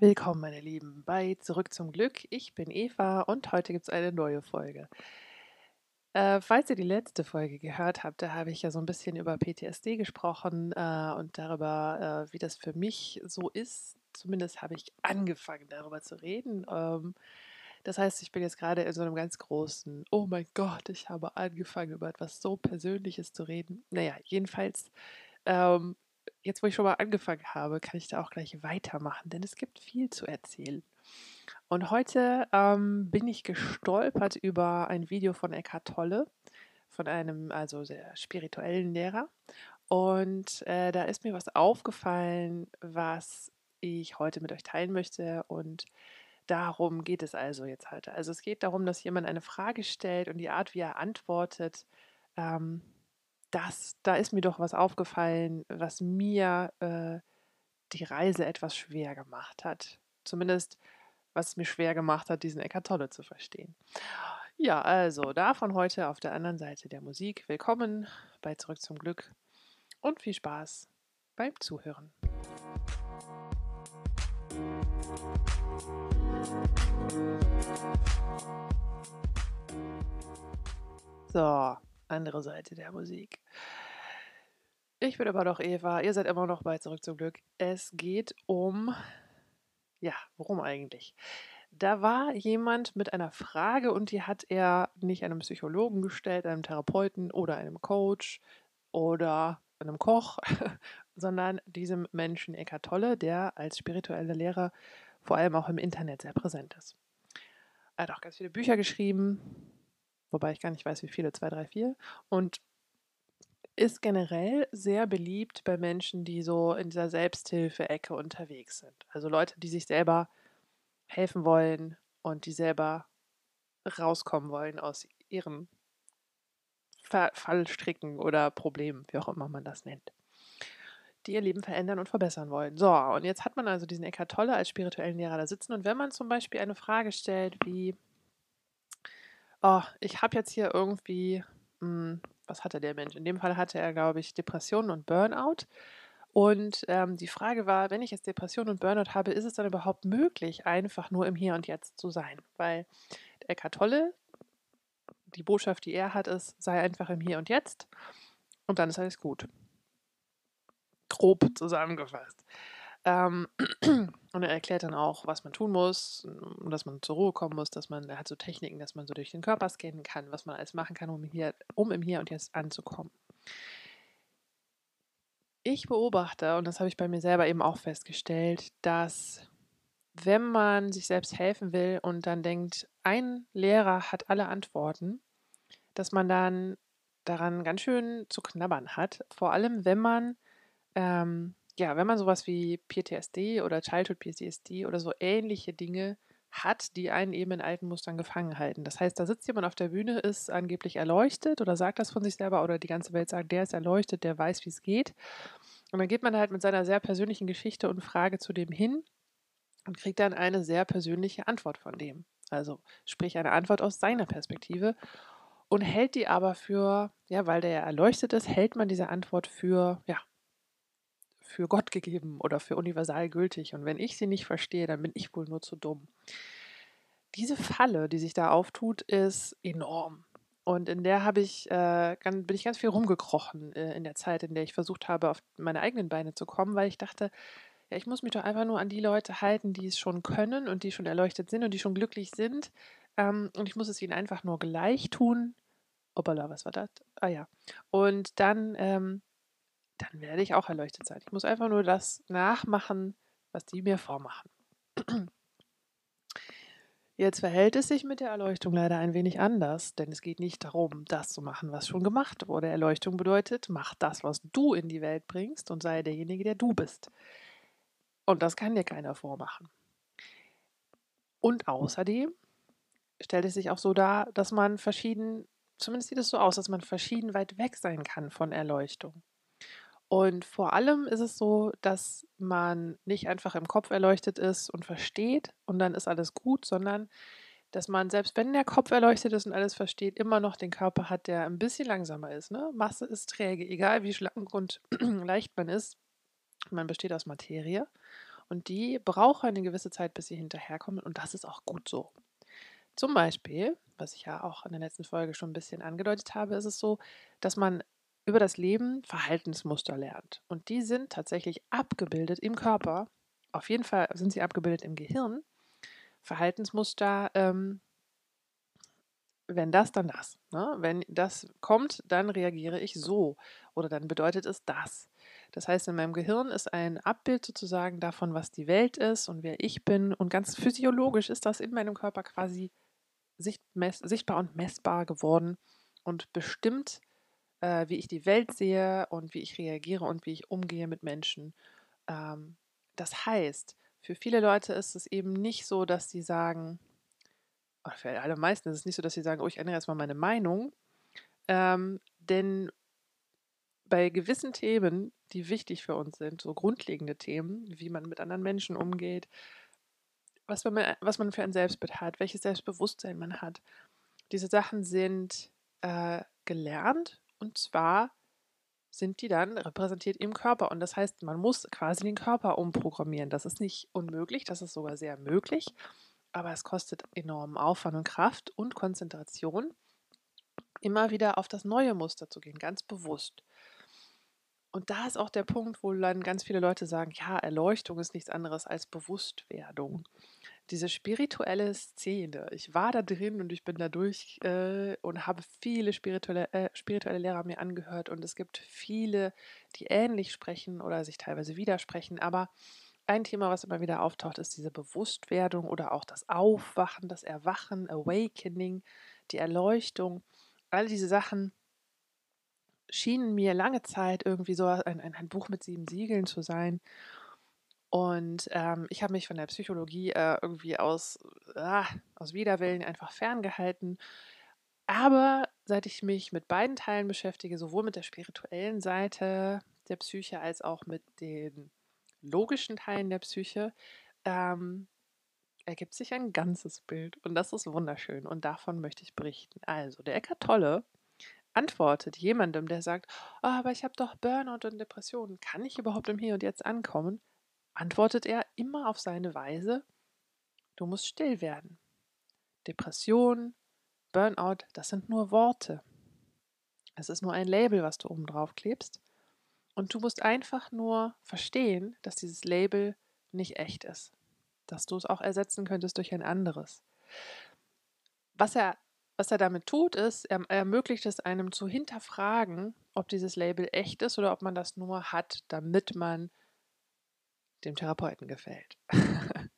Willkommen, meine Lieben, bei Zurück zum Glück. Ich bin Eva und heute gibt es eine neue Folge. Äh, falls ihr die letzte Folge gehört habt, da habe ich ja so ein bisschen über PTSD gesprochen äh, und darüber, äh, wie das für mich so ist. Zumindest habe ich angefangen, darüber zu reden. Ähm, das heißt, ich bin jetzt gerade in so einem ganz großen, oh mein Gott, ich habe angefangen, über etwas so Persönliches zu reden. Naja, jedenfalls ähm, jetzt, wo ich schon mal angefangen habe, kann ich da auch gleich weitermachen, denn es gibt viel zu erzählen. Und heute ähm, bin ich gestolpert über ein Video von Eckhart Tolle, von einem also sehr spirituellen Lehrer. Und äh, da ist mir was aufgefallen, was ich heute mit euch teilen möchte. Und darum geht es also jetzt heute. Also es geht darum, dass jemand eine Frage stellt und die Art, wie er antwortet, ähm, das, da ist mir doch was aufgefallen, was mir äh, die Reise etwas schwer gemacht hat. Zumindest, was es mir schwer gemacht hat, diesen Eckart Tolle zu verstehen. Ja, also davon heute auf der anderen Seite der Musik. Willkommen bei Zurück zum Glück und viel Spaß beim Zuhören. So, andere Seite der Musik. Ich bin immer noch Eva, ihr seid immer noch bei Zurück zum Glück. Es geht um, ja, worum eigentlich? Da war jemand mit einer Frage und die hat er nicht einem Psychologen gestellt, einem Therapeuten oder einem Coach oder einem Koch, sondern diesem Menschen Eckart Tolle, der als spiritueller Lehrer vor allem auch im Internet sehr präsent ist. Er hat auch ganz viele Bücher geschrieben, wobei ich gar nicht weiß, wie viele, zwei, drei, vier. Und ist generell sehr beliebt bei Menschen, die so in dieser Selbsthilfe-Ecke unterwegs sind. Also Leute, die sich selber helfen wollen und die selber rauskommen wollen aus ihren Fallstricken oder Problemen, wie auch immer man das nennt, die ihr Leben verändern und verbessern wollen. So, und jetzt hat man also diesen Eckart Tolle als spirituellen Lehrer da sitzen und wenn man zum Beispiel eine Frage stellt wie, oh, ich habe jetzt hier irgendwie, mh, hm, was hatte der Mensch? In dem Fall hatte er, glaube ich, Depressionen und Burnout. Und ähm, die Frage war, wenn ich jetzt Depression und Burnout habe, ist es dann überhaupt möglich, einfach nur im Hier und Jetzt zu sein? Weil der Tolle, die Botschaft, die er hat, ist, sei einfach im Hier und Jetzt und dann ist alles gut. Grob zusammengefasst. Ähm, und er erklärt dann auch, was man tun muss, dass man zur Ruhe kommen muss, dass man, er hat so Techniken, dass man so durch den Körper scannen kann, was man alles machen kann, um, hier, um im Hier und Jetzt anzukommen. Ich beobachte, und das habe ich bei mir selber eben auch festgestellt, dass wenn man sich selbst helfen will und dann denkt, ein Lehrer hat alle Antworten, dass man dann daran ganz schön zu knabbern hat. Vor allem, wenn man ähm, ja, wenn man sowas wie PTSD oder Childhood PTSD oder so ähnliche Dinge hat, die einen eben in alten Mustern gefangen halten. Das heißt, da sitzt jemand auf der Bühne, ist angeblich erleuchtet oder sagt das von sich selber oder die ganze Welt sagt, der ist erleuchtet, der weiß, wie es geht. Und dann geht man halt mit seiner sehr persönlichen Geschichte und Frage zu dem hin und kriegt dann eine sehr persönliche Antwort von dem. Also sprich eine Antwort aus seiner Perspektive und hält die aber für, ja, weil der ja erleuchtet ist, hält man diese Antwort für, ja, für Gott gegeben oder für universal gültig. Und wenn ich sie nicht verstehe, dann bin ich wohl nur zu dumm. Diese Falle, die sich da auftut, ist enorm. Und in der habe ich, äh, bin ich ganz viel rumgekrochen äh, in der Zeit, in der ich versucht habe, auf meine eigenen Beine zu kommen, weil ich dachte, ja, ich muss mich doch einfach nur an die Leute halten, die es schon können und die schon erleuchtet sind und die schon glücklich sind. Ähm, und ich muss es ihnen einfach nur gleich tun. Obala, was war das? Ah ja. Und dann ähm, dann werde ich auch erleuchtet sein. Ich muss einfach nur das nachmachen, was die mir vormachen. Jetzt verhält es sich mit der Erleuchtung leider ein wenig anders, denn es geht nicht darum, das zu machen, was schon gemacht wurde. Erleuchtung bedeutet, mach das, was du in die Welt bringst und sei derjenige, der du bist. Und das kann dir keiner vormachen. Und außerdem stellt es sich auch so dar, dass man verschieden, zumindest sieht es so aus, dass man verschieden weit weg sein kann von Erleuchtung. Und vor allem ist es so, dass man nicht einfach im Kopf erleuchtet ist und versteht und dann ist alles gut, sondern dass man, selbst wenn der Kopf erleuchtet ist und alles versteht, immer noch den Körper hat, der ein bisschen langsamer ist. Ne? Masse ist träge, egal wie schlank und leicht man ist. Man besteht aus Materie Und die brauchen eine gewisse Zeit, bis sie hinterherkommen. Und das ist auch gut so. Zum Beispiel, was ich ja auch in der letzten Folge schon ein bisschen angedeutet habe, ist es so, dass man über das Leben Verhaltensmuster lernt. Und die sind tatsächlich abgebildet im Körper. Auf jeden Fall sind sie abgebildet im Gehirn. Verhaltensmuster, ähm, wenn das, dann das. Ne? Wenn das kommt, dann reagiere ich so. Oder dann bedeutet es das. Das heißt, in meinem Gehirn ist ein Abbild sozusagen davon, was die Welt ist und wer ich bin. Und ganz physiologisch ist das in meinem Körper quasi sichtbar und messbar geworden und bestimmt äh, wie ich die Welt sehe und wie ich reagiere und wie ich umgehe mit Menschen. Ähm, das heißt, für viele Leute ist es eben nicht so, dass sie sagen, oder für alle meisten ist es nicht so, dass sie sagen, oh, ich ändere jetzt mal meine Meinung. Ähm, denn bei gewissen Themen, die wichtig für uns sind, so grundlegende Themen, wie man mit anderen Menschen umgeht, was man, was man für ein Selbstbild hat, welches Selbstbewusstsein man hat, diese Sachen sind äh, gelernt und zwar sind die dann repräsentiert im Körper. Und das heißt, man muss quasi den Körper umprogrammieren. Das ist nicht unmöglich, das ist sogar sehr möglich. Aber es kostet enormen Aufwand und Kraft und Konzentration, immer wieder auf das neue Muster zu gehen, ganz bewusst. Und da ist auch der Punkt, wo dann ganz viele Leute sagen, ja, Erleuchtung ist nichts anderes als Bewusstwerdung diese spirituelle Szene. Ich war da drin und ich bin da durch äh, und habe viele spirituelle, äh, spirituelle Lehrer mir angehört und es gibt viele, die ähnlich sprechen oder sich teilweise widersprechen, aber ein Thema, was immer wieder auftaucht, ist diese Bewusstwerdung oder auch das Aufwachen, das Erwachen, Awakening, die Erleuchtung. All diese Sachen schienen mir lange Zeit irgendwie so ein, ein, ein Buch mit sieben Siegeln zu sein. Und ähm, ich habe mich von der Psychologie äh, irgendwie aus, äh, aus Widerwillen einfach ferngehalten. Aber seit ich mich mit beiden Teilen beschäftige, sowohl mit der spirituellen Seite der Psyche als auch mit den logischen Teilen der Psyche, ähm, ergibt sich ein ganzes Bild. Und das ist wunderschön. Und davon möchte ich berichten. Also, der Eckart Tolle antwortet jemandem, der sagt, oh, aber ich habe doch Burnout und Depressionen. Kann ich überhaupt im Hier und Jetzt ankommen? Antwortet er immer auf seine Weise, du musst still werden. Depression, Burnout, das sind nur Worte. Es ist nur ein Label, was du oben drauf klebst. Und du musst einfach nur verstehen, dass dieses Label nicht echt ist. Dass du es auch ersetzen könntest durch ein anderes. Was er, was er damit tut, ist, er ermöglicht es einem zu hinterfragen, ob dieses Label echt ist oder ob man das nur hat, damit man dem Therapeuten gefällt.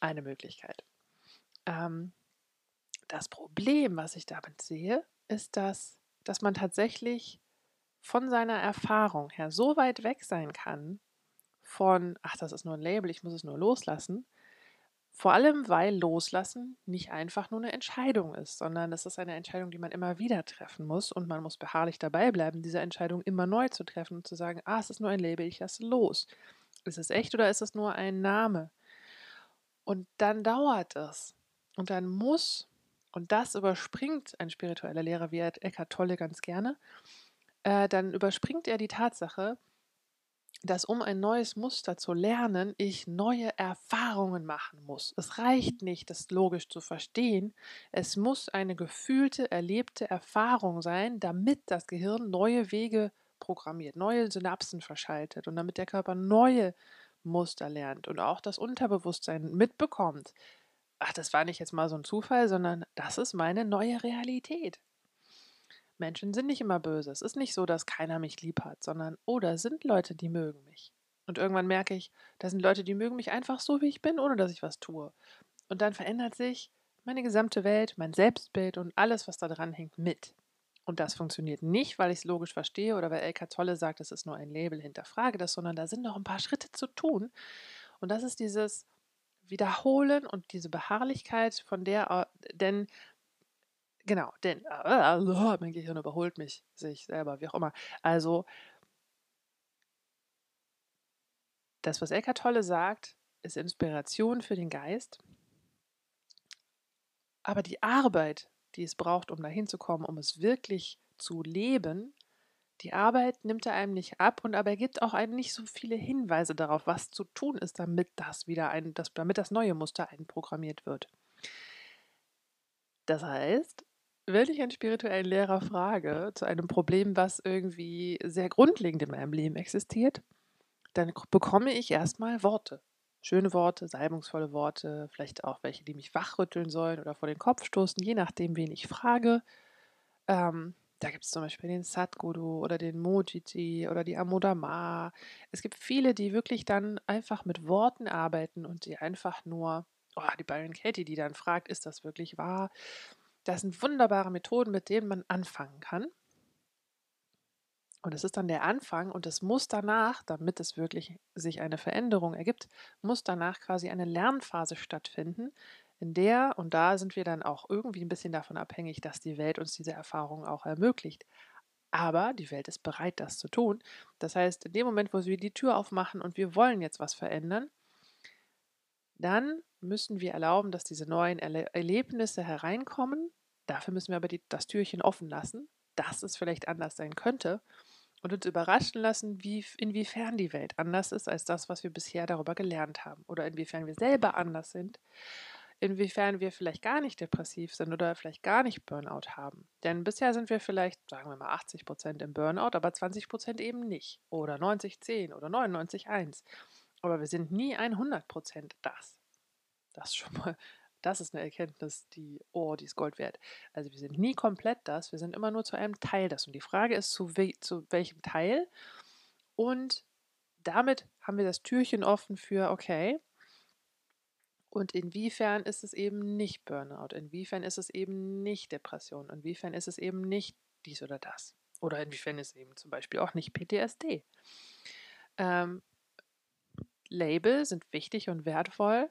Eine Möglichkeit. Ähm, das Problem, was ich damit sehe, ist, dass, dass man tatsächlich von seiner Erfahrung her so weit weg sein kann von, ach, das ist nur ein Label, ich muss es nur loslassen. Vor allem, weil Loslassen nicht einfach nur eine Entscheidung ist, sondern es ist eine Entscheidung, die man immer wieder treffen muss und man muss beharrlich dabei bleiben, diese Entscheidung immer neu zu treffen und zu sagen, ah, es ist nur ein Label, ich lasse los. Ist es echt oder ist es nur ein Name? Und dann dauert es. Und dann muss, und das überspringt ein spiritueller Lehrer wie Eckhart Tolle ganz gerne, äh, dann überspringt er die Tatsache, dass um ein neues Muster zu lernen, ich neue Erfahrungen machen muss. Es reicht nicht, das logisch zu verstehen. Es muss eine gefühlte, erlebte Erfahrung sein, damit das Gehirn neue Wege programmiert, neue Synapsen verschaltet und damit der Körper neue Muster lernt und auch das Unterbewusstsein mitbekommt. Ach, das war nicht jetzt mal so ein Zufall, sondern das ist meine neue Realität. Menschen sind nicht immer böse. Es ist nicht so, dass keiner mich lieb hat, sondern, oh, sind Leute, die mögen mich. Und irgendwann merke ich, da sind Leute, die mögen mich einfach so, wie ich bin, ohne dass ich was tue. Und dann verändert sich meine gesamte Welt, mein Selbstbild und alles, was da dran hängt, mit. Und das funktioniert nicht, weil ich es logisch verstehe oder weil Elka Tolle sagt, es ist nur ein Label, hinterfrage das, sondern da sind noch ein paar Schritte zu tun. Und das ist dieses Wiederholen und diese Beharrlichkeit, von der, denn, genau, denn, äh, mein Gehirn überholt mich, sich selber, wie auch immer. Also, das, was Elka Tolle sagt, ist Inspiration für den Geist. Aber die Arbeit, die es braucht, um dahin zu kommen, um es wirklich zu leben, Die Arbeit nimmt er einem nicht ab und aber er gibt auch einem nicht so viele Hinweise darauf, was zu tun ist, damit das wieder ein, das, damit das neue Muster einprogrammiert wird. Das heißt, wenn ich einen spirituellen Lehrer frage zu einem Problem, was irgendwie sehr grundlegend in meinem Leben existiert, dann bekomme ich erstmal Worte. Schöne Worte, salbungsvolle Worte, vielleicht auch welche, die mich wachrütteln sollen oder vor den Kopf stoßen, je nachdem, wen ich frage. Ähm, da gibt es zum Beispiel den Satguru oder den Mojiti oder die Amodama. Es gibt viele, die wirklich dann einfach mit Worten arbeiten und die einfach nur, oh, die Byron Katie, die dann fragt, ist das wirklich wahr? Das sind wunderbare Methoden, mit denen man anfangen kann. Und es ist dann der Anfang und es muss danach, damit es wirklich sich eine Veränderung ergibt, muss danach quasi eine Lernphase stattfinden, in der, und da sind wir dann auch irgendwie ein bisschen davon abhängig, dass die Welt uns diese Erfahrung auch ermöglicht. Aber die Welt ist bereit, das zu tun. Das heißt, in dem Moment, wo wir die Tür aufmachen und wir wollen jetzt was verändern, dann müssen wir erlauben, dass diese neuen Erle Erlebnisse hereinkommen. Dafür müssen wir aber die, das Türchen offen lassen, dass es vielleicht anders sein könnte und uns überraschen lassen, wie, inwiefern die Welt anders ist als das, was wir bisher darüber gelernt haben oder inwiefern wir selber anders sind, inwiefern wir vielleicht gar nicht depressiv sind oder vielleicht gar nicht Burnout haben. Denn bisher sind wir vielleicht, sagen wir mal, 80 Prozent im Burnout, aber 20 Prozent eben nicht oder 90, 10 oder 99, 1. Aber wir sind nie 100 Prozent das. Das schon mal das ist eine Erkenntnis, die, oh, die ist Gold wert. Also wir sind nie komplett das, wir sind immer nur zu einem Teil das. Und die Frage ist, zu, we zu welchem Teil? Und damit haben wir das Türchen offen für, okay, und inwiefern ist es eben nicht Burnout? Inwiefern ist es eben nicht Depression? Inwiefern ist es eben nicht dies oder das? Oder inwiefern ist es eben zum Beispiel auch nicht PTSD? Ähm, Label sind wichtig und wertvoll,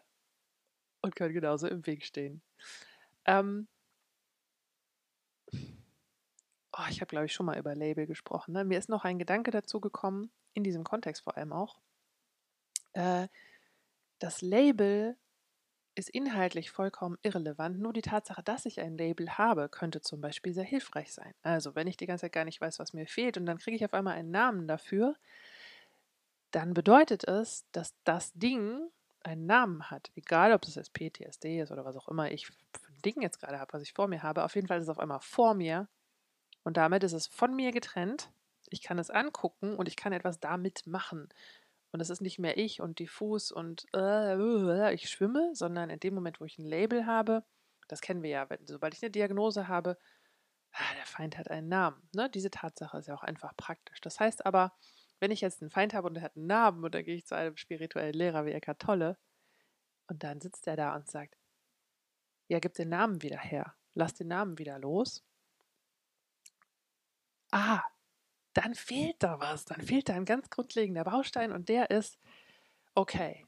und können genauso im Weg stehen. Ähm, oh, ich habe, glaube ich, schon mal über Label gesprochen. Ne? Mir ist noch ein Gedanke dazu gekommen, in diesem Kontext vor allem auch. Äh, das Label ist inhaltlich vollkommen irrelevant. Nur die Tatsache, dass ich ein Label habe, könnte zum Beispiel sehr hilfreich sein. Also, wenn ich die ganze Zeit gar nicht weiß, was mir fehlt und dann kriege ich auf einmal einen Namen dafür, dann bedeutet es, dass das Ding einen Namen hat, egal ob das jetzt PTSD ist oder was auch immer ich für ein Ding jetzt gerade habe, was ich vor mir habe, auf jeden Fall ist es auf einmal vor mir und damit ist es von mir getrennt. Ich kann es angucken und ich kann etwas damit machen. Und es ist nicht mehr ich und diffus und äh, ich schwimme, sondern in dem Moment, wo ich ein Label habe, das kennen wir ja, sobald ich eine Diagnose habe, ah, der Feind hat einen Namen. Ne? Diese Tatsache ist ja auch einfach praktisch. Das heißt aber, wenn ich jetzt einen Feind habe und er hat einen Namen und dann gehe ich zu einem spirituellen Lehrer wie Eckhart Tolle und dann sitzt er da und sagt, ja, gib den Namen wieder her, lass den Namen wieder los. Ah, dann fehlt da was, dann fehlt da ein ganz grundlegender Baustein und der ist, okay,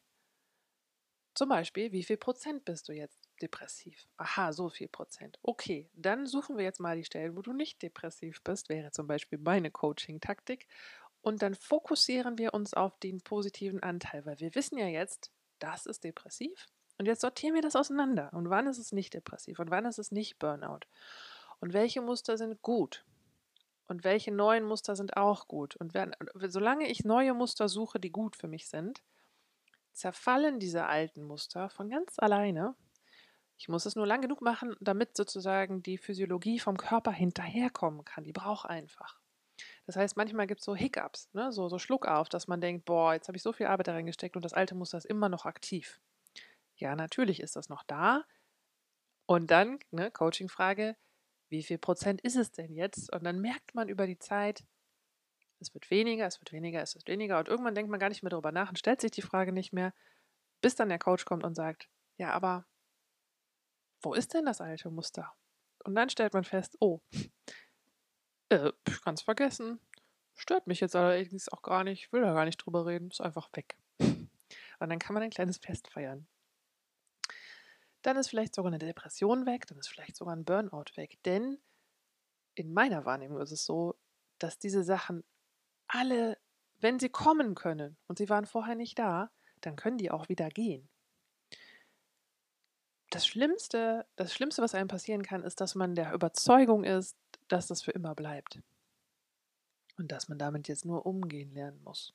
zum Beispiel, wie viel Prozent bist du jetzt depressiv? Aha, so viel Prozent. Okay, dann suchen wir jetzt mal die Stellen, wo du nicht depressiv bist, wäre zum Beispiel meine Coaching-Taktik. Und dann fokussieren wir uns auf den positiven Anteil, weil wir wissen ja jetzt, das ist depressiv. Und jetzt sortieren wir das auseinander. Und wann ist es nicht depressiv? Und wann ist es nicht Burnout? Und welche Muster sind gut? Und welche neuen Muster sind auch gut? Und wenn, solange ich neue Muster suche, die gut für mich sind, zerfallen diese alten Muster von ganz alleine. Ich muss es nur lang genug machen, damit sozusagen die Physiologie vom Körper hinterherkommen kann. Die braucht einfach. Das heißt, manchmal gibt es so Hiccups, ne? so, so Schluck auf, dass man denkt, boah, jetzt habe ich so viel Arbeit da reingesteckt und das alte Muster ist immer noch aktiv. Ja, natürlich ist das noch da. Und dann, ne, Coaching-Frage, wie viel Prozent ist es denn jetzt? Und dann merkt man über die Zeit, es wird weniger, es wird weniger, es wird weniger. Und irgendwann denkt man gar nicht mehr darüber nach und stellt sich die Frage nicht mehr, bis dann der Coach kommt und sagt, ja, aber wo ist denn das alte Muster? Und dann stellt man fest, oh, äh, es vergessen. Stört mich jetzt allerdings auch gar nicht. Will da gar nicht drüber reden. Ist einfach weg. Und dann kann man ein kleines Fest feiern. Dann ist vielleicht sogar eine Depression weg, dann ist vielleicht sogar ein Burnout weg. Denn in meiner Wahrnehmung ist es so, dass diese Sachen alle, wenn sie kommen können und sie waren vorher nicht da, dann können die auch wieder gehen. Das Schlimmste, das Schlimmste, was einem passieren kann, ist, dass man der Überzeugung ist, dass das für immer bleibt. und dass man damit jetzt nur umgehen lernen muss.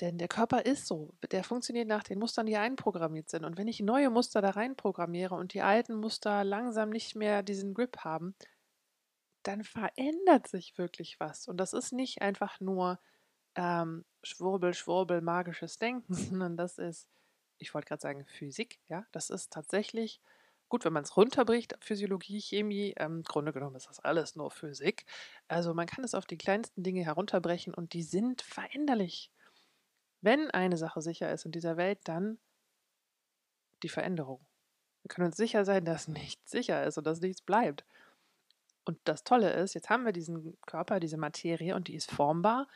Denn der Körper ist so, der funktioniert nach den Mustern, die einprogrammiert sind. Und wenn ich neue Muster da reinprogrammiere und die alten Muster langsam nicht mehr diesen Grip haben, dann verändert sich wirklich was. Und das ist nicht einfach nur ähm, Schwurbel, Schwurbel, magisches Denken, sondern das ist, ich wollte gerade sagen, Physik. Ja, das ist tatsächlich gut, wenn man es runterbricht, Physiologie, Chemie. Ähm, Im Grunde genommen ist das alles nur Physik. Also man kann es auf die kleinsten Dinge herunterbrechen und die sind veränderlich. Wenn eine Sache sicher ist in dieser Welt, dann die Veränderung. Wir können uns sicher sein, dass nichts sicher ist und dass nichts bleibt. Und das Tolle ist, jetzt haben wir diesen Körper, diese Materie und die ist formbar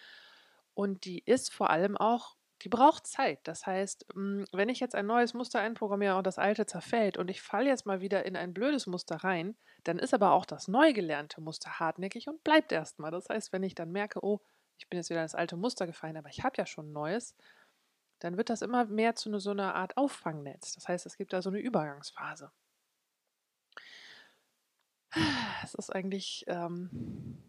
und die ist vor allem auch, die braucht Zeit. Das heißt, hm, wenn ich jetzt ein neues Muster einprogrammiere und das alte zerfällt und ich falle jetzt mal wieder in ein blödes Muster rein, dann ist aber auch das neu gelernte Muster hartnäckig und bleibt erstmal. Das heißt, wenn ich dann merke, oh, ich bin jetzt wieder ins alte Muster gefallen, aber ich habe ja schon ein neues, dann wird das immer mehr zu so einer Art Auffangnetz. Das heißt, es gibt da so eine Übergangsphase. Es ist eigentlich, ähm,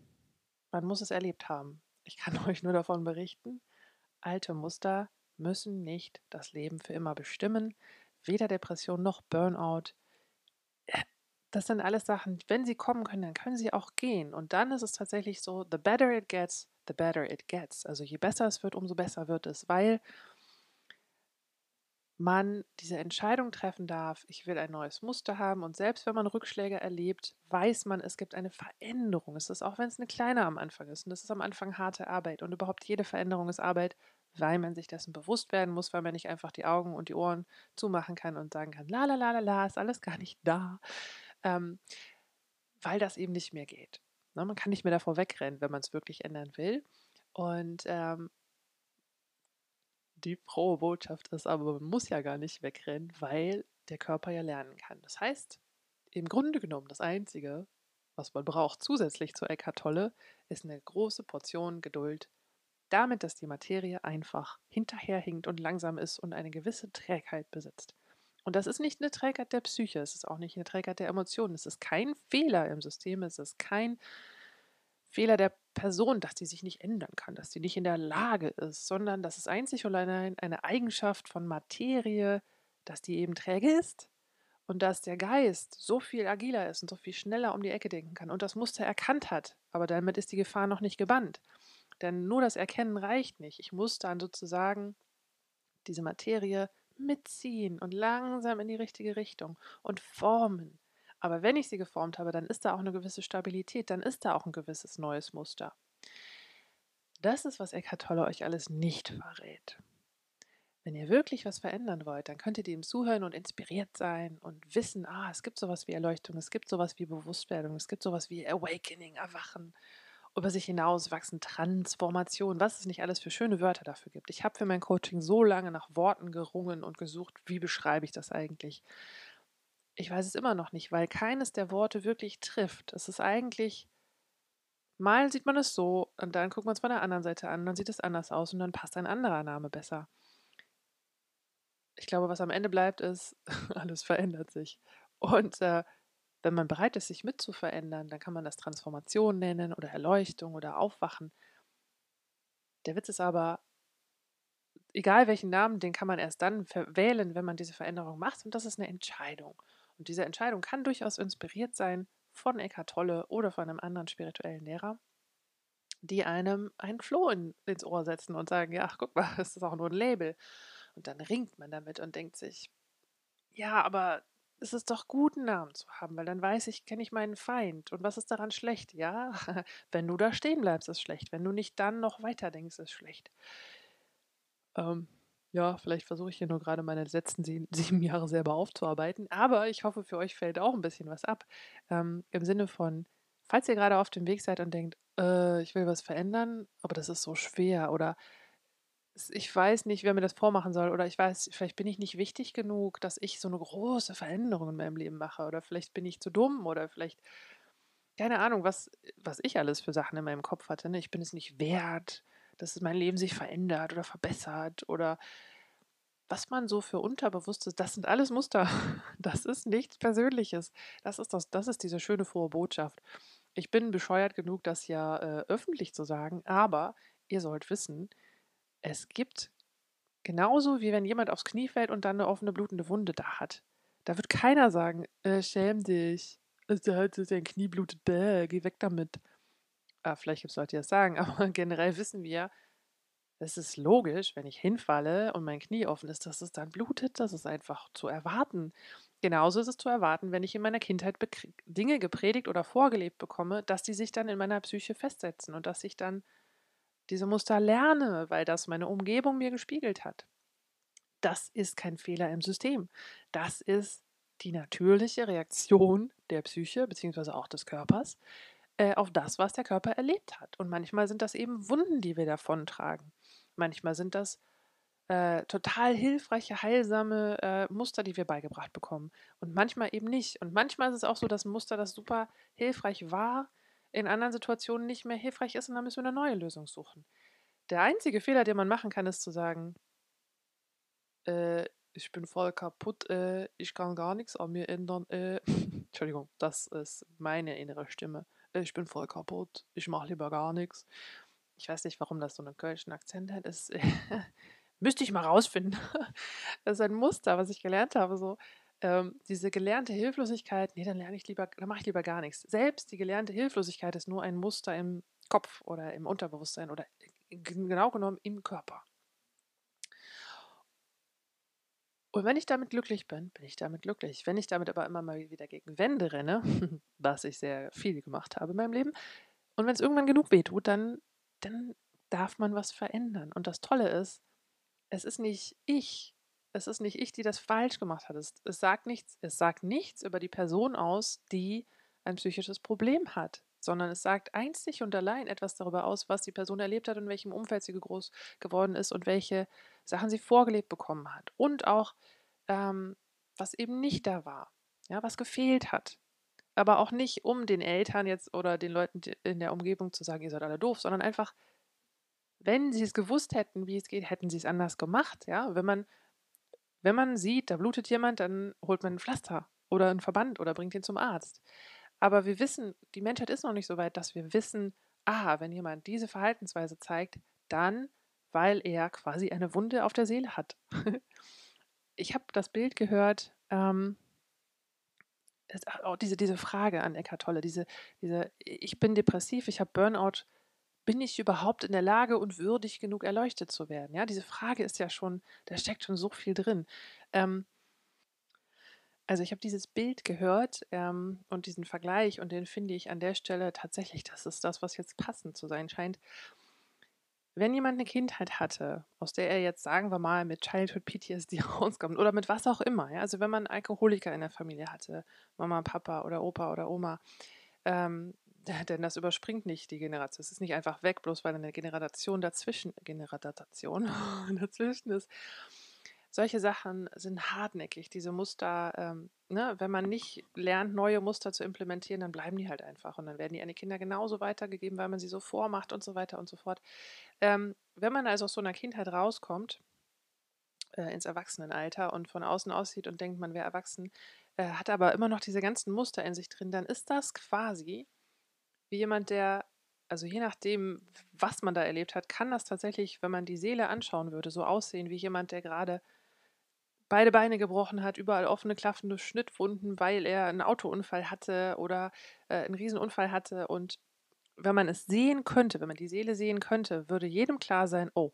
man muss es erlebt haben. Ich kann euch nur davon berichten, alte Muster müssen nicht das Leben für immer bestimmen. Weder Depression noch Burnout. Äh, das sind alles Sachen, wenn sie kommen können, dann können sie auch gehen. Und dann ist es tatsächlich so, the better it gets, the better it gets. Also je besser es wird, umso besser wird es, weil man diese Entscheidung treffen darf, ich will ein neues Muster haben und selbst wenn man Rückschläge erlebt, weiß man, es gibt eine Veränderung. Es ist auch, wenn es eine kleine am Anfang ist und das ist am Anfang harte Arbeit und überhaupt jede Veränderung ist Arbeit, weil man sich dessen bewusst werden muss, weil man nicht einfach die Augen und die Ohren zumachen kann und sagen kann, la la la la la, ist alles gar nicht da, ähm, weil das eben nicht mehr geht. Ne, man kann nicht mehr davor wegrennen, wenn man es wirklich ändern will. Und ähm, die frohe Botschaft ist aber, man muss ja gar nicht wegrennen, weil der Körper ja lernen kann. Das heißt, im Grunde genommen, das Einzige, was man braucht zusätzlich zur Eckhart Tolle, ist eine große Portion Geduld, damit, dass die Materie einfach hinterherhinkt und langsam ist und eine gewisse Trägheit besitzt. Und das ist nicht eine Trägheit der Psyche, es ist auch nicht eine Trägheit der Emotionen, es ist kein Fehler im System, es ist kein Fehler der Person, dass die sich nicht ändern kann, dass sie nicht in der Lage ist, sondern das ist einzig und allein eine Eigenschaft von Materie, dass die eben träge ist und dass der Geist so viel agiler ist und so viel schneller um die Ecke denken kann und das Muster erkannt hat. Aber damit ist die Gefahr noch nicht gebannt. Denn nur das Erkennen reicht nicht. Ich muss dann sozusagen diese Materie mitziehen und langsam in die richtige Richtung und formen. Aber wenn ich sie geformt habe, dann ist da auch eine gewisse Stabilität, dann ist da auch ein gewisses neues Muster. Das ist, was Eckhart Tolle euch alles nicht verrät. Wenn ihr wirklich was verändern wollt, dann könnt ihr dem zuhören und inspiriert sein und wissen, ah, es gibt sowas wie Erleuchtung, es gibt sowas wie Bewusstwerdung, es gibt sowas wie Awakening, Erwachen, über sich hinauswachsen, Transformation, was es nicht alles für schöne Wörter dafür gibt. Ich habe für mein Coaching so lange nach Worten gerungen und gesucht, wie beschreibe ich das eigentlich? Ich weiß es immer noch nicht, weil keines der Worte wirklich trifft. Es ist eigentlich, mal sieht man es so und dann guckt man es von der anderen Seite an, dann sieht es anders aus und dann passt ein anderer Name besser. Ich glaube, was am Ende bleibt, ist, alles verändert sich. Und äh, wenn man bereit ist, sich mitzuverändern, dann kann man das Transformation nennen oder Erleuchtung oder Aufwachen. Der Witz ist aber, egal welchen Namen, den kann man erst dann wählen, wenn man diese Veränderung macht. Und das ist eine Entscheidung. Und diese Entscheidung kann durchaus inspiriert sein von Eckhart Tolle oder von einem anderen spirituellen Lehrer, die einem einen Floh in, ins Ohr setzen und sagen, ja, ach, guck mal, das ist auch nur ein Label. Und dann ringt man damit und denkt sich, ja, aber es ist doch gut, einen Namen zu haben, weil dann weiß ich, kenne ich meinen Feind. Und was ist daran schlecht? Ja, wenn du da stehen bleibst, ist schlecht. Wenn du nicht dann noch weiter denkst, ist schlecht. Ähm, ja, vielleicht versuche ich hier nur gerade meine letzten sieben Jahre selber aufzuarbeiten. Aber ich hoffe, für euch fällt auch ein bisschen was ab. Ähm, Im Sinne von, falls ihr gerade auf dem Weg seid und denkt, äh, ich will was verändern, aber das ist so schwer oder ich weiß nicht, wer mir das vormachen soll oder ich weiß, vielleicht bin ich nicht wichtig genug, dass ich so eine große Veränderung in meinem Leben mache oder vielleicht bin ich zu dumm oder vielleicht keine Ahnung, was was ich alles für Sachen in meinem Kopf hatte, ne? Ich bin es nicht wert, dass mein Leben sich verändert oder verbessert oder was man so für Unterbewusstes, das sind alles Muster. Das ist nichts Persönliches. Das ist das, das ist diese schöne frohe Botschaft. Ich bin bescheuert genug, das ja äh, öffentlich zu sagen, aber ihr sollt wissen, es gibt genauso wie wenn jemand aufs Knie fällt und dann eine offene blutende Wunde da hat. Da wird keiner sagen, äh, schäm dich, dein Knie blutet, bäh, geh weg damit. Ah, vielleicht Leute, die das sagen, aber generell wissen wir, es ist logisch, wenn ich hinfalle und mein Knie offen ist, dass es dann blutet. Das ist einfach zu erwarten. Genauso ist es zu erwarten, wenn ich in meiner Kindheit Dinge gepredigt oder vorgelebt bekomme, dass die sich dann in meiner Psyche festsetzen und dass ich dann diese Muster lerne, weil das meine Umgebung mir gespiegelt hat. Das ist kein Fehler im System. Das ist die natürliche Reaktion der Psyche bzw. auch des Körpers äh, auf das, was der Körper erlebt hat. Und manchmal sind das eben Wunden, die wir davontragen. Manchmal sind das äh, total hilfreiche, heilsame äh, Muster, die wir beigebracht bekommen. Und manchmal eben nicht. Und manchmal ist es auch so, dass ein Muster, das super hilfreich war, in anderen Situationen nicht mehr hilfreich ist und dann müssen wir eine neue Lösung suchen. Der einzige Fehler, den man machen kann, ist zu sagen, äh, ich bin voll kaputt, äh, ich kann gar nichts an mir ändern. Äh. Entschuldigung, das ist meine innere Stimme. Äh, ich bin voll kaputt, ich mache lieber gar nichts. Ich weiß nicht, warum das so einen kölschen Akzent hat. Es, müsste ich mal rausfinden. das ist ein Muster, was ich gelernt habe. So ähm, diese gelernte Hilflosigkeit. Nee, dann lerne ich lieber, dann mache ich lieber gar nichts. Selbst die gelernte Hilflosigkeit ist nur ein Muster im Kopf oder im Unterbewusstsein oder genau genommen im Körper. Und wenn ich damit glücklich bin, bin ich damit glücklich. Wenn ich damit aber immer mal wieder gegen Wände renne, was ich sehr viel gemacht habe in meinem Leben, und wenn es irgendwann genug wehtut, dann, dann darf man was verändern. Und das Tolle ist, es ist nicht ich, es ist nicht ich, die das falsch gemacht hat. Es, es, sagt nichts, es sagt nichts über die Person aus, die ein psychisches Problem hat, sondern es sagt einzig und allein etwas darüber aus, was die Person erlebt hat und in welchem Umfeld sie groß geworden ist und welche Sachen sie vorgelebt bekommen hat. Und auch, ähm, was eben nicht da war, ja, was gefehlt hat. Aber auch nicht, um den Eltern jetzt oder den Leuten in der Umgebung zu sagen, ihr seid alle doof, sondern einfach, wenn sie es gewusst hätten, wie es geht, hätten sie es anders gemacht. Ja, wenn man, wenn man sieht, da blutet jemand, dann holt man ein Pflaster oder einen Verband oder bringt ihn zum Arzt. Aber wir wissen, die Menschheit ist noch nicht so weit, dass wir wissen, aha, wenn jemand diese Verhaltensweise zeigt, dann, weil er quasi eine Wunde auf der Seele hat. ich habe das Bild gehört, ähm, auch diese, diese Frage an Eckhart Tolle, diese, diese, ich bin depressiv, ich habe Burnout, bin ich überhaupt in der Lage und würdig genug erleuchtet zu werden? Ja, diese Frage ist ja schon, da steckt schon so viel drin. Ähm, also ich habe dieses Bild gehört ähm, und diesen Vergleich und den finde ich an der Stelle tatsächlich, das ist das, was jetzt passend zu sein scheint. Wenn jemand eine Kindheit hatte, aus der er jetzt, sagen wir mal, mit Childhood PTSD rauskommt oder mit was auch immer, ja, also wenn man Alkoholiker in der Familie hatte, Mama, Papa oder Opa oder Oma, ähm, denn das überspringt nicht die Generation. Es ist nicht einfach weg, bloß weil eine Generation dazwischen, Generation dazwischen ist solche Sachen sind hartnäckig, diese Muster, ähm, ne, wenn man nicht lernt, neue Muster zu implementieren, dann bleiben die halt einfach und dann werden die an die Kinder genauso weitergegeben, weil man sie so vormacht und so weiter und so fort. Ähm, wenn man also aus so einer Kindheit rauskommt, äh, ins Erwachsenenalter und von außen aussieht und denkt, man wäre erwachsen, äh, hat aber immer noch diese ganzen Muster in sich drin, dann ist das quasi wie jemand, der also je nachdem, was man da erlebt hat, kann das tatsächlich, wenn man die Seele anschauen würde, so aussehen wie jemand, der gerade beide Beine gebrochen hat, überall offene, klaffende Schnittwunden, weil er einen Autounfall hatte oder äh, einen Riesenunfall hatte. Und wenn man es sehen könnte, wenn man die Seele sehen könnte, würde jedem klar sein, oh,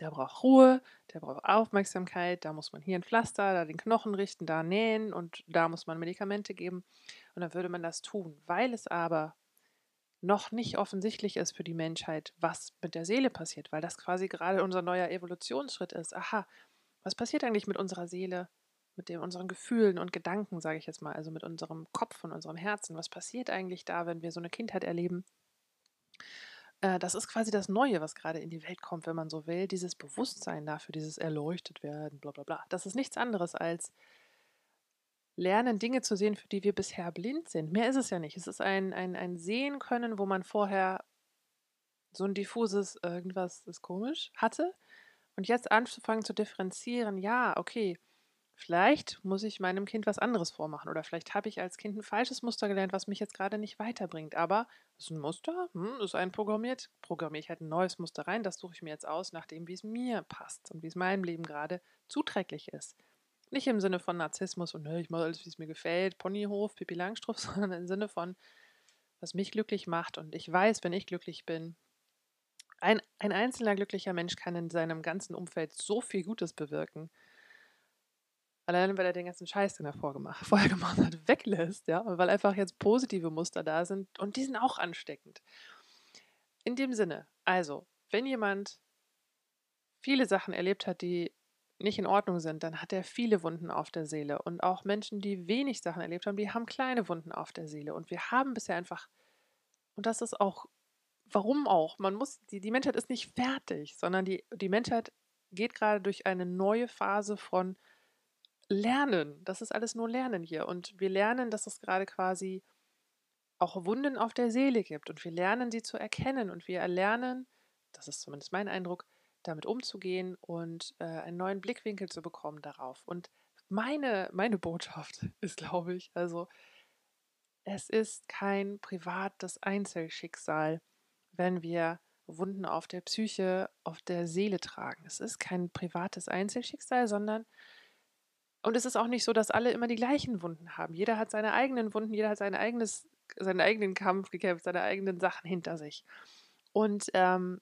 der braucht Ruhe, der braucht Aufmerksamkeit, da muss man hier ein Pflaster, da den Knochen richten, da nähen und da muss man Medikamente geben. Und dann würde man das tun. Weil es aber noch nicht offensichtlich ist für die Menschheit, was mit der Seele passiert, weil das quasi gerade unser neuer Evolutionsschritt ist. Aha, was passiert eigentlich mit unserer Seele, mit dem, unseren Gefühlen und Gedanken, sage ich jetzt mal, also mit unserem Kopf und unserem Herzen? Was passiert eigentlich da, wenn wir so eine Kindheit erleben? Äh, das ist quasi das Neue, was gerade in die Welt kommt, wenn man so will. Dieses Bewusstsein dafür, dieses Erleuchtet werden, bla bla bla. Das ist nichts anderes als lernen, Dinge zu sehen, für die wir bisher blind sind. Mehr ist es ja nicht. Es ist ein, ein, ein Sehen können, wo man vorher so ein diffuses irgendwas ist komisch hatte und jetzt anzufangen zu differenzieren, ja, okay, Vielleicht muss ich meinem Kind was anderes vormachen oder vielleicht habe ich als Kind ein falsches Muster gelernt, was mich jetzt gerade nicht weiterbringt. Aber ist ein Muster, hm, ist ein programmiert, programmiere ich halt ein neues Muster rein, das suche ich mir jetzt aus, nachdem wie es mir passt und wie es meinem Leben gerade zuträglich ist. Nicht im Sinne von Narzissmus und ich mache alles, wie es mir gefällt, Ponyhof, Pippi Langstrumpf, sondern im Sinne von, was mich glücklich macht und ich weiß, wenn ich glücklich bin, ein, ein einzelner glücklicher Mensch kann in seinem ganzen Umfeld so viel Gutes bewirken. Alleine, weil er den ganzen Scheiß, den er vorgemacht, vorher gemacht hat, weglässt, ja, weil einfach jetzt positive Muster da sind und die sind auch ansteckend. In dem Sinne, also, wenn jemand viele Sachen erlebt hat, die nicht in Ordnung sind, dann hat er viele Wunden auf der Seele. Und auch Menschen, die wenig Sachen erlebt haben, die haben kleine Wunden auf der Seele. Und wir haben bisher einfach, und das ist auch, warum auch, man muss, die, die Menschheit ist nicht fertig, sondern die, die Menschheit geht gerade durch eine neue Phase von Lernen. Das ist alles nur Lernen hier. Und wir lernen, dass es gerade quasi auch Wunden auf der Seele gibt. Und wir lernen, sie zu erkennen. Und wir erlernen, das ist zumindest mein Eindruck, damit umzugehen und äh, einen neuen Blickwinkel zu bekommen darauf. Und meine, meine Botschaft ist, glaube ich, also es ist kein privates Einzelschicksal, wenn wir Wunden auf der Psyche, auf der Seele tragen. Es ist kein privates Einzelschicksal, sondern und es ist auch nicht so, dass alle immer die gleichen Wunden haben. Jeder hat seine eigenen Wunden, jeder hat sein eigenes, seinen eigenen Kampf gekämpft, seine eigenen Sachen hinter sich. Und ähm,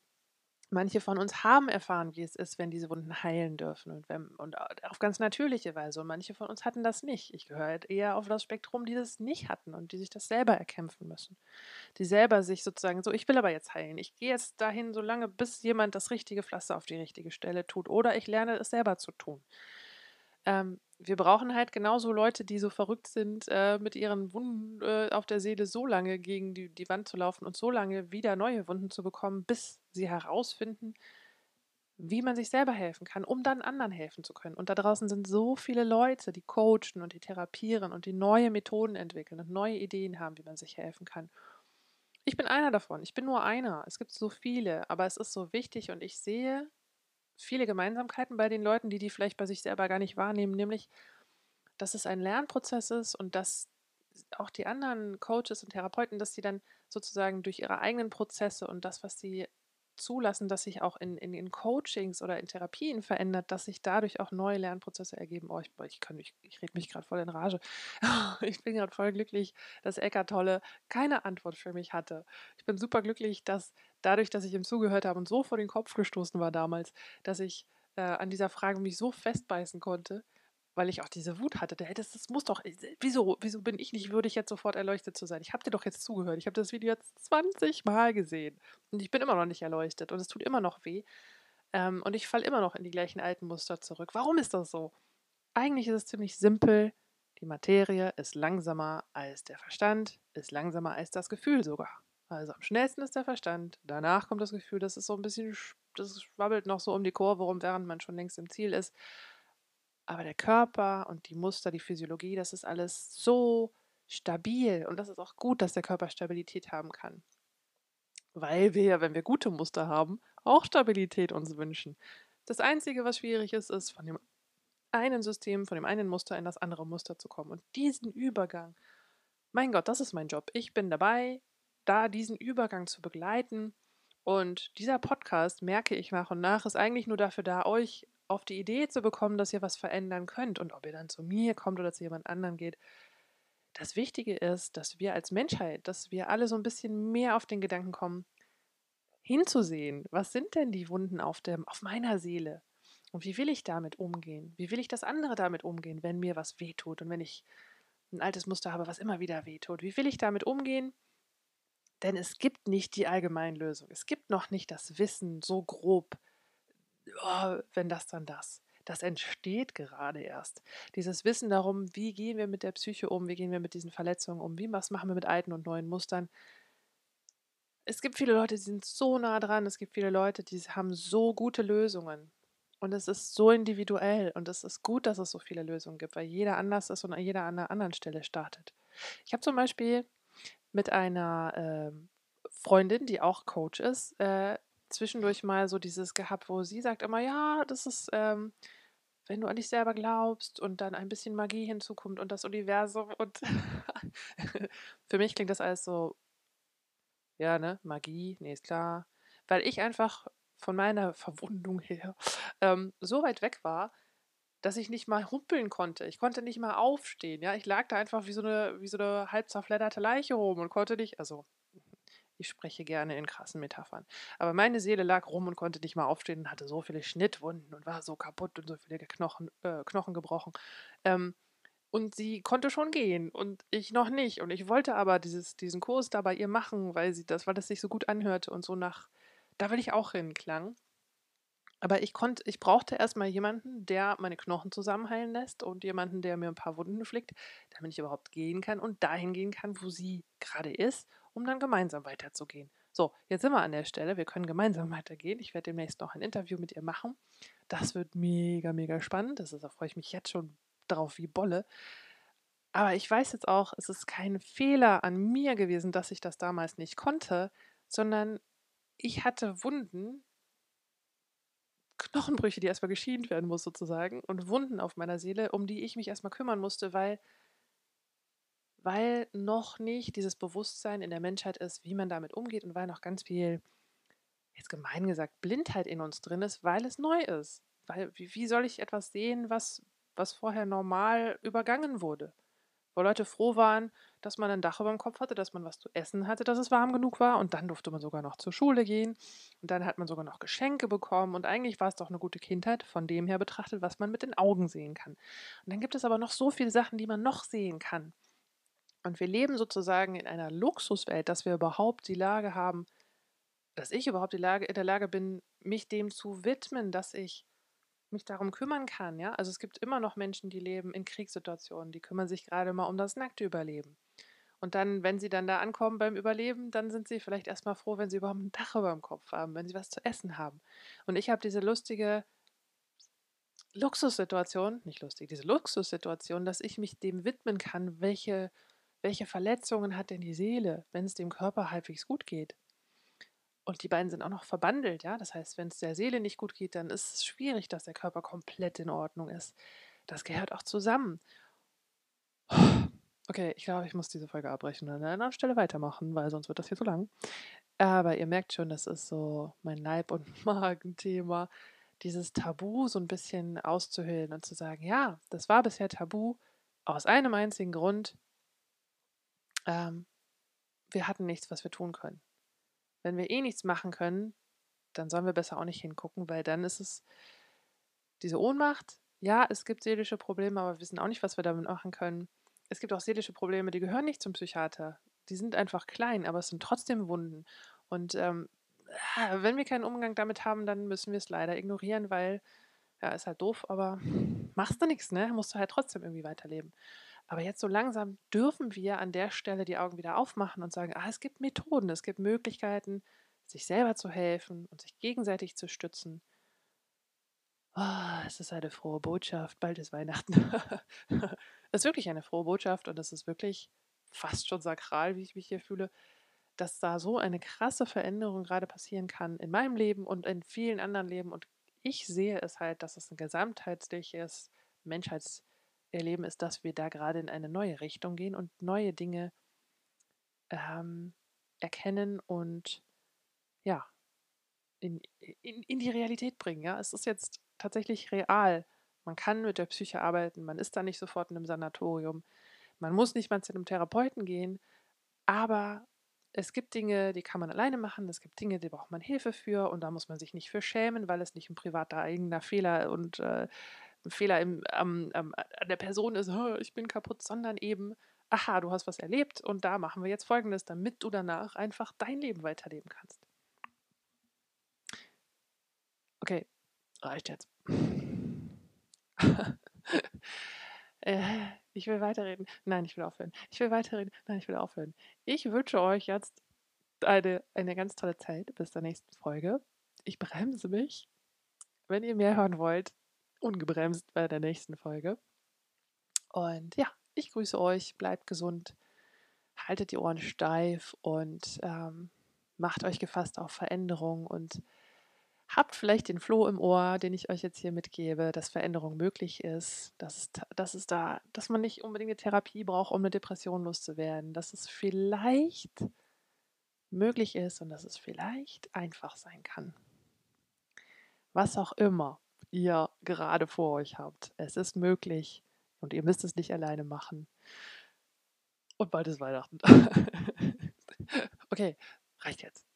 Manche von uns haben erfahren, wie es ist, wenn diese Wunden heilen dürfen und, wenn, und auf ganz natürliche Weise. Und manche von uns hatten das nicht. Ich gehöre halt eher auf das Spektrum, die das nicht hatten und die sich das selber erkämpfen müssen. Die selber sich sozusagen so, ich will aber jetzt heilen. Ich gehe jetzt dahin, so lange, bis jemand das richtige Pflaster auf die richtige Stelle tut. Oder ich lerne es selber zu tun. Ähm, wir brauchen halt genauso Leute, die so verrückt sind, äh, mit ihren Wunden äh, auf der Seele so lange gegen die, die Wand zu laufen und so lange wieder neue Wunden zu bekommen, bis sie herausfinden, wie man sich selber helfen kann, um dann anderen helfen zu können. Und da draußen sind so viele Leute, die coachen und die therapieren und die neue Methoden entwickeln und neue Ideen haben, wie man sich helfen kann. Ich bin einer davon. Ich bin nur einer. Es gibt so viele, aber es ist so wichtig und ich sehe viele Gemeinsamkeiten bei den Leuten, die die vielleicht bei sich selber gar nicht wahrnehmen, nämlich, dass es ein Lernprozess ist und dass auch die anderen Coaches und Therapeuten, dass sie dann sozusagen durch ihre eigenen Prozesse und das, was sie zulassen, dass sich auch in, in, in Coachings oder in Therapien verändert, dass sich dadurch auch neue Lernprozesse ergeben. Oh, ich, ich, ich, ich rede mich gerade voll in Rage. Ich bin gerade voll glücklich, dass Eckart Tolle keine Antwort für mich hatte. Ich bin super glücklich, dass dadurch, dass ich ihm zugehört habe und so vor den Kopf gestoßen war damals, dass ich äh, an dieser Frage mich so festbeißen konnte, weil ich auch diese Wut hatte. Das, das muss doch, äh, wieso, wieso bin ich nicht würdig, jetzt sofort erleuchtet zu sein? Ich habe dir doch jetzt zugehört. Ich habe das Video jetzt 20 Mal gesehen und ich bin immer noch nicht erleuchtet und es tut immer noch weh. Ähm, und ich falle immer noch in die gleichen alten Muster zurück. Warum ist das so? Eigentlich ist es ziemlich simpel. Die Materie ist langsamer als der Verstand, ist langsamer als das Gefühl sogar. Also am schnellsten ist der Verstand. Danach kommt das Gefühl, das ist so ein bisschen, das schwabbelt noch so um die Kurve rum, während man schon längst im Ziel ist. Aber der Körper und die Muster, die Physiologie, das ist alles so stabil. Und das ist auch gut, dass der Körper Stabilität haben kann. Weil wir, wenn wir gute Muster haben, auch Stabilität uns wünschen. Das Einzige, was schwierig ist, ist von dem einen System, von dem einen Muster in das andere Muster zu kommen. Und diesen Übergang, mein Gott, das ist mein Job. Ich bin dabei, da diesen Übergang zu begleiten. Und dieser Podcast, merke ich nach und nach, ist eigentlich nur dafür da, euch auf die Idee zu bekommen, dass ihr was verändern könnt und ob ihr dann zu mir kommt oder zu jemand anderem geht. Das Wichtige ist, dass wir als Menschheit, dass wir alle so ein bisschen mehr auf den Gedanken kommen, hinzusehen, was sind denn die Wunden auf, der, auf meiner Seele? Und wie will ich damit umgehen? Wie will ich, dass andere damit umgehen, wenn mir was wehtut und wenn ich ein altes Muster habe, was immer wieder wehtut? Wie will ich damit umgehen? Denn es gibt nicht die Allgemeinlösung. Es gibt noch nicht das Wissen so grob, oh, wenn das dann das. Das entsteht gerade erst. Dieses Wissen darum, wie gehen wir mit der Psyche um, wie gehen wir mit diesen Verletzungen um, wie was machen wir mit alten und neuen Mustern. Es gibt viele Leute, die sind so nah dran, es gibt viele Leute, die haben so gute Lösungen. Und es ist so individuell und es ist gut, dass es so viele Lösungen gibt, weil jeder anders ist und jeder an einer anderen Stelle startet. Ich habe zum Beispiel mit einer äh, Freundin, die auch Coach ist, äh, zwischendurch mal so dieses gehabt, wo sie sagt immer, ja, das ist, ähm, wenn du an dich selber glaubst und dann ein bisschen Magie hinzukommt und das Universum und für mich klingt das alles so, ja, ne, Magie, nee, ist klar, weil ich einfach von meiner Verwundung her ähm, so weit weg war, dass ich nicht mal humpeln konnte. Ich konnte nicht mal aufstehen. Ja, ich lag da einfach wie so eine, wie so eine halb zerfledderte Leiche rum und konnte nicht, also ich spreche gerne in krassen Metaphern. Aber meine Seele lag rum und konnte nicht mal aufstehen und hatte so viele Schnittwunden und war so kaputt und so viele Knochen, äh, Knochen gebrochen. Ähm, und sie konnte schon gehen und ich noch nicht. Und ich wollte aber dieses, diesen Kurs da bei ihr machen, weil sie das, weil das sich so gut anhörte und so nach, da will ich auch hin, klang. Aber ich konnte, ich brauchte erstmal jemanden, der meine Knochen zusammenheilen lässt und jemanden, der mir ein paar Wunden flickt, damit ich überhaupt gehen kann und dahin gehen kann, wo sie gerade ist um dann gemeinsam weiterzugehen. So, jetzt sind wir an der Stelle. Wir können gemeinsam weitergehen. Ich werde demnächst noch ein Interview mit ihr machen. Das wird mega, mega spannend. Das ist, da freue ich mich jetzt schon drauf wie Bolle. Aber ich weiß jetzt auch, es ist kein Fehler an mir gewesen, dass ich das damals nicht konnte, sondern ich hatte Wunden, Knochenbrüche, die erstmal geschient werden muss sozusagen, und Wunden auf meiner Seele, um die ich mich erstmal kümmern musste, weil weil noch nicht dieses Bewusstsein in der Menschheit ist, wie man damit umgeht und weil noch ganz viel, jetzt gemein gesagt, Blindheit in uns drin ist, weil es neu ist. Weil, wie, wie soll ich etwas sehen, was, was vorher normal übergangen wurde? Wo Leute froh waren, dass man ein Dach über dem Kopf hatte, dass man was zu essen hatte, dass es warm genug war und dann durfte man sogar noch zur Schule gehen und dann hat man sogar noch Geschenke bekommen und eigentlich war es doch eine gute Kindheit von dem her betrachtet, was man mit den Augen sehen kann. Und dann gibt es aber noch so viele Sachen, die man noch sehen kann. Und wir leben sozusagen in einer Luxuswelt, dass wir überhaupt die Lage haben, dass ich überhaupt die Lage, in der Lage bin, mich dem zu widmen, dass ich mich darum kümmern kann. Ja? Also es gibt immer noch Menschen, die leben in Kriegssituationen, die kümmern sich gerade mal um das nackte Überleben. Und dann, wenn sie dann da ankommen beim Überleben, dann sind sie vielleicht erstmal froh, wenn sie überhaupt ein Dach über dem Kopf haben, wenn sie was zu essen haben. Und ich habe diese lustige Luxussituation, nicht lustig, diese Luxussituation, dass ich mich dem widmen kann, welche welche Verletzungen hat denn die Seele, wenn es dem Körper halbwegs gut geht? Und die beiden sind auch noch verbandelt, ja. Das heißt, wenn es der Seele nicht gut geht, dann ist es schwierig, dass der Körper komplett in Ordnung ist. Das gehört auch zusammen. Okay, ich glaube, ich muss diese Folge abbrechen und an einer anderen Stelle weitermachen, weil sonst wird das hier zu lang. Aber ihr merkt schon, das ist so mein Leib- und Magenthema, dieses Tabu so ein bisschen auszuhöhlen und zu sagen, ja, das war bisher Tabu aus einem einzigen Grund, ähm, wir hatten nichts, was wir tun können. Wenn wir eh nichts machen können, dann sollen wir besser auch nicht hingucken, weil dann ist es diese Ohnmacht. Ja, es gibt seelische Probleme, aber wir wissen auch nicht, was wir damit machen können. Es gibt auch seelische Probleme, die gehören nicht zum Psychiater. Die sind einfach klein, aber es sind trotzdem Wunden. Und ähm, ah, wenn wir keinen Umgang damit haben, dann müssen wir es leider ignorieren, weil, ja, ist halt doof, aber machst du nichts, ne? Musst du halt trotzdem irgendwie weiterleben. Aber jetzt so langsam dürfen wir an der Stelle die Augen wieder aufmachen und sagen, ah, es gibt Methoden, es gibt Möglichkeiten, sich selber zu helfen und sich gegenseitig zu stützen. Oh, es ist eine frohe Botschaft, bald ist Weihnachten. es ist wirklich eine frohe Botschaft und es ist wirklich fast schon sakral, wie ich mich hier fühle, dass da so eine krasse Veränderung gerade passieren kann in meinem Leben und in vielen anderen Leben. Und ich sehe es halt, dass es ein gesamtheitliches Menschheits- erleben, ist, dass wir da gerade in eine neue Richtung gehen und neue Dinge ähm, erkennen und ja, in, in, in die Realität bringen. Ja? Es ist jetzt tatsächlich real. Man kann mit der Psyche arbeiten, man ist da nicht sofort in einem Sanatorium, man muss nicht mal zu einem Therapeuten gehen, aber es gibt Dinge, die kann man alleine machen, es gibt Dinge, die braucht man Hilfe für und da muss man sich nicht für schämen, weil es nicht ein privater eigener Fehler und äh, ein Fehler im, ähm, ähm, an der Person ist, ich bin kaputt, sondern eben, aha, du hast was erlebt und da machen wir jetzt Folgendes, damit du danach einfach dein Leben weiterleben kannst. Okay, reicht jetzt. äh, ich will weiterreden. Nein, ich will aufhören. Ich will weiterreden. Nein, ich will aufhören. Ich wünsche euch jetzt eine, eine ganz tolle Zeit bis zur nächsten Folge. Ich bremse mich. Wenn ihr mehr hören wollt, ungebremst bei der nächsten Folge. Und ja, ich grüße euch, bleibt gesund, haltet die Ohren steif und ähm, macht euch gefasst auf Veränderung und habt vielleicht den Floh im Ohr, den ich euch jetzt hier mitgebe, dass Veränderung möglich ist, dass dass es da, dass man nicht unbedingt eine Therapie braucht, um eine Depression loszuwerden, dass es vielleicht möglich ist und dass es vielleicht einfach sein kann. Was auch immer ihr gerade vor euch habt, es ist möglich und ihr müsst es nicht alleine machen. Und bald ist Weihnachten. okay, reicht jetzt.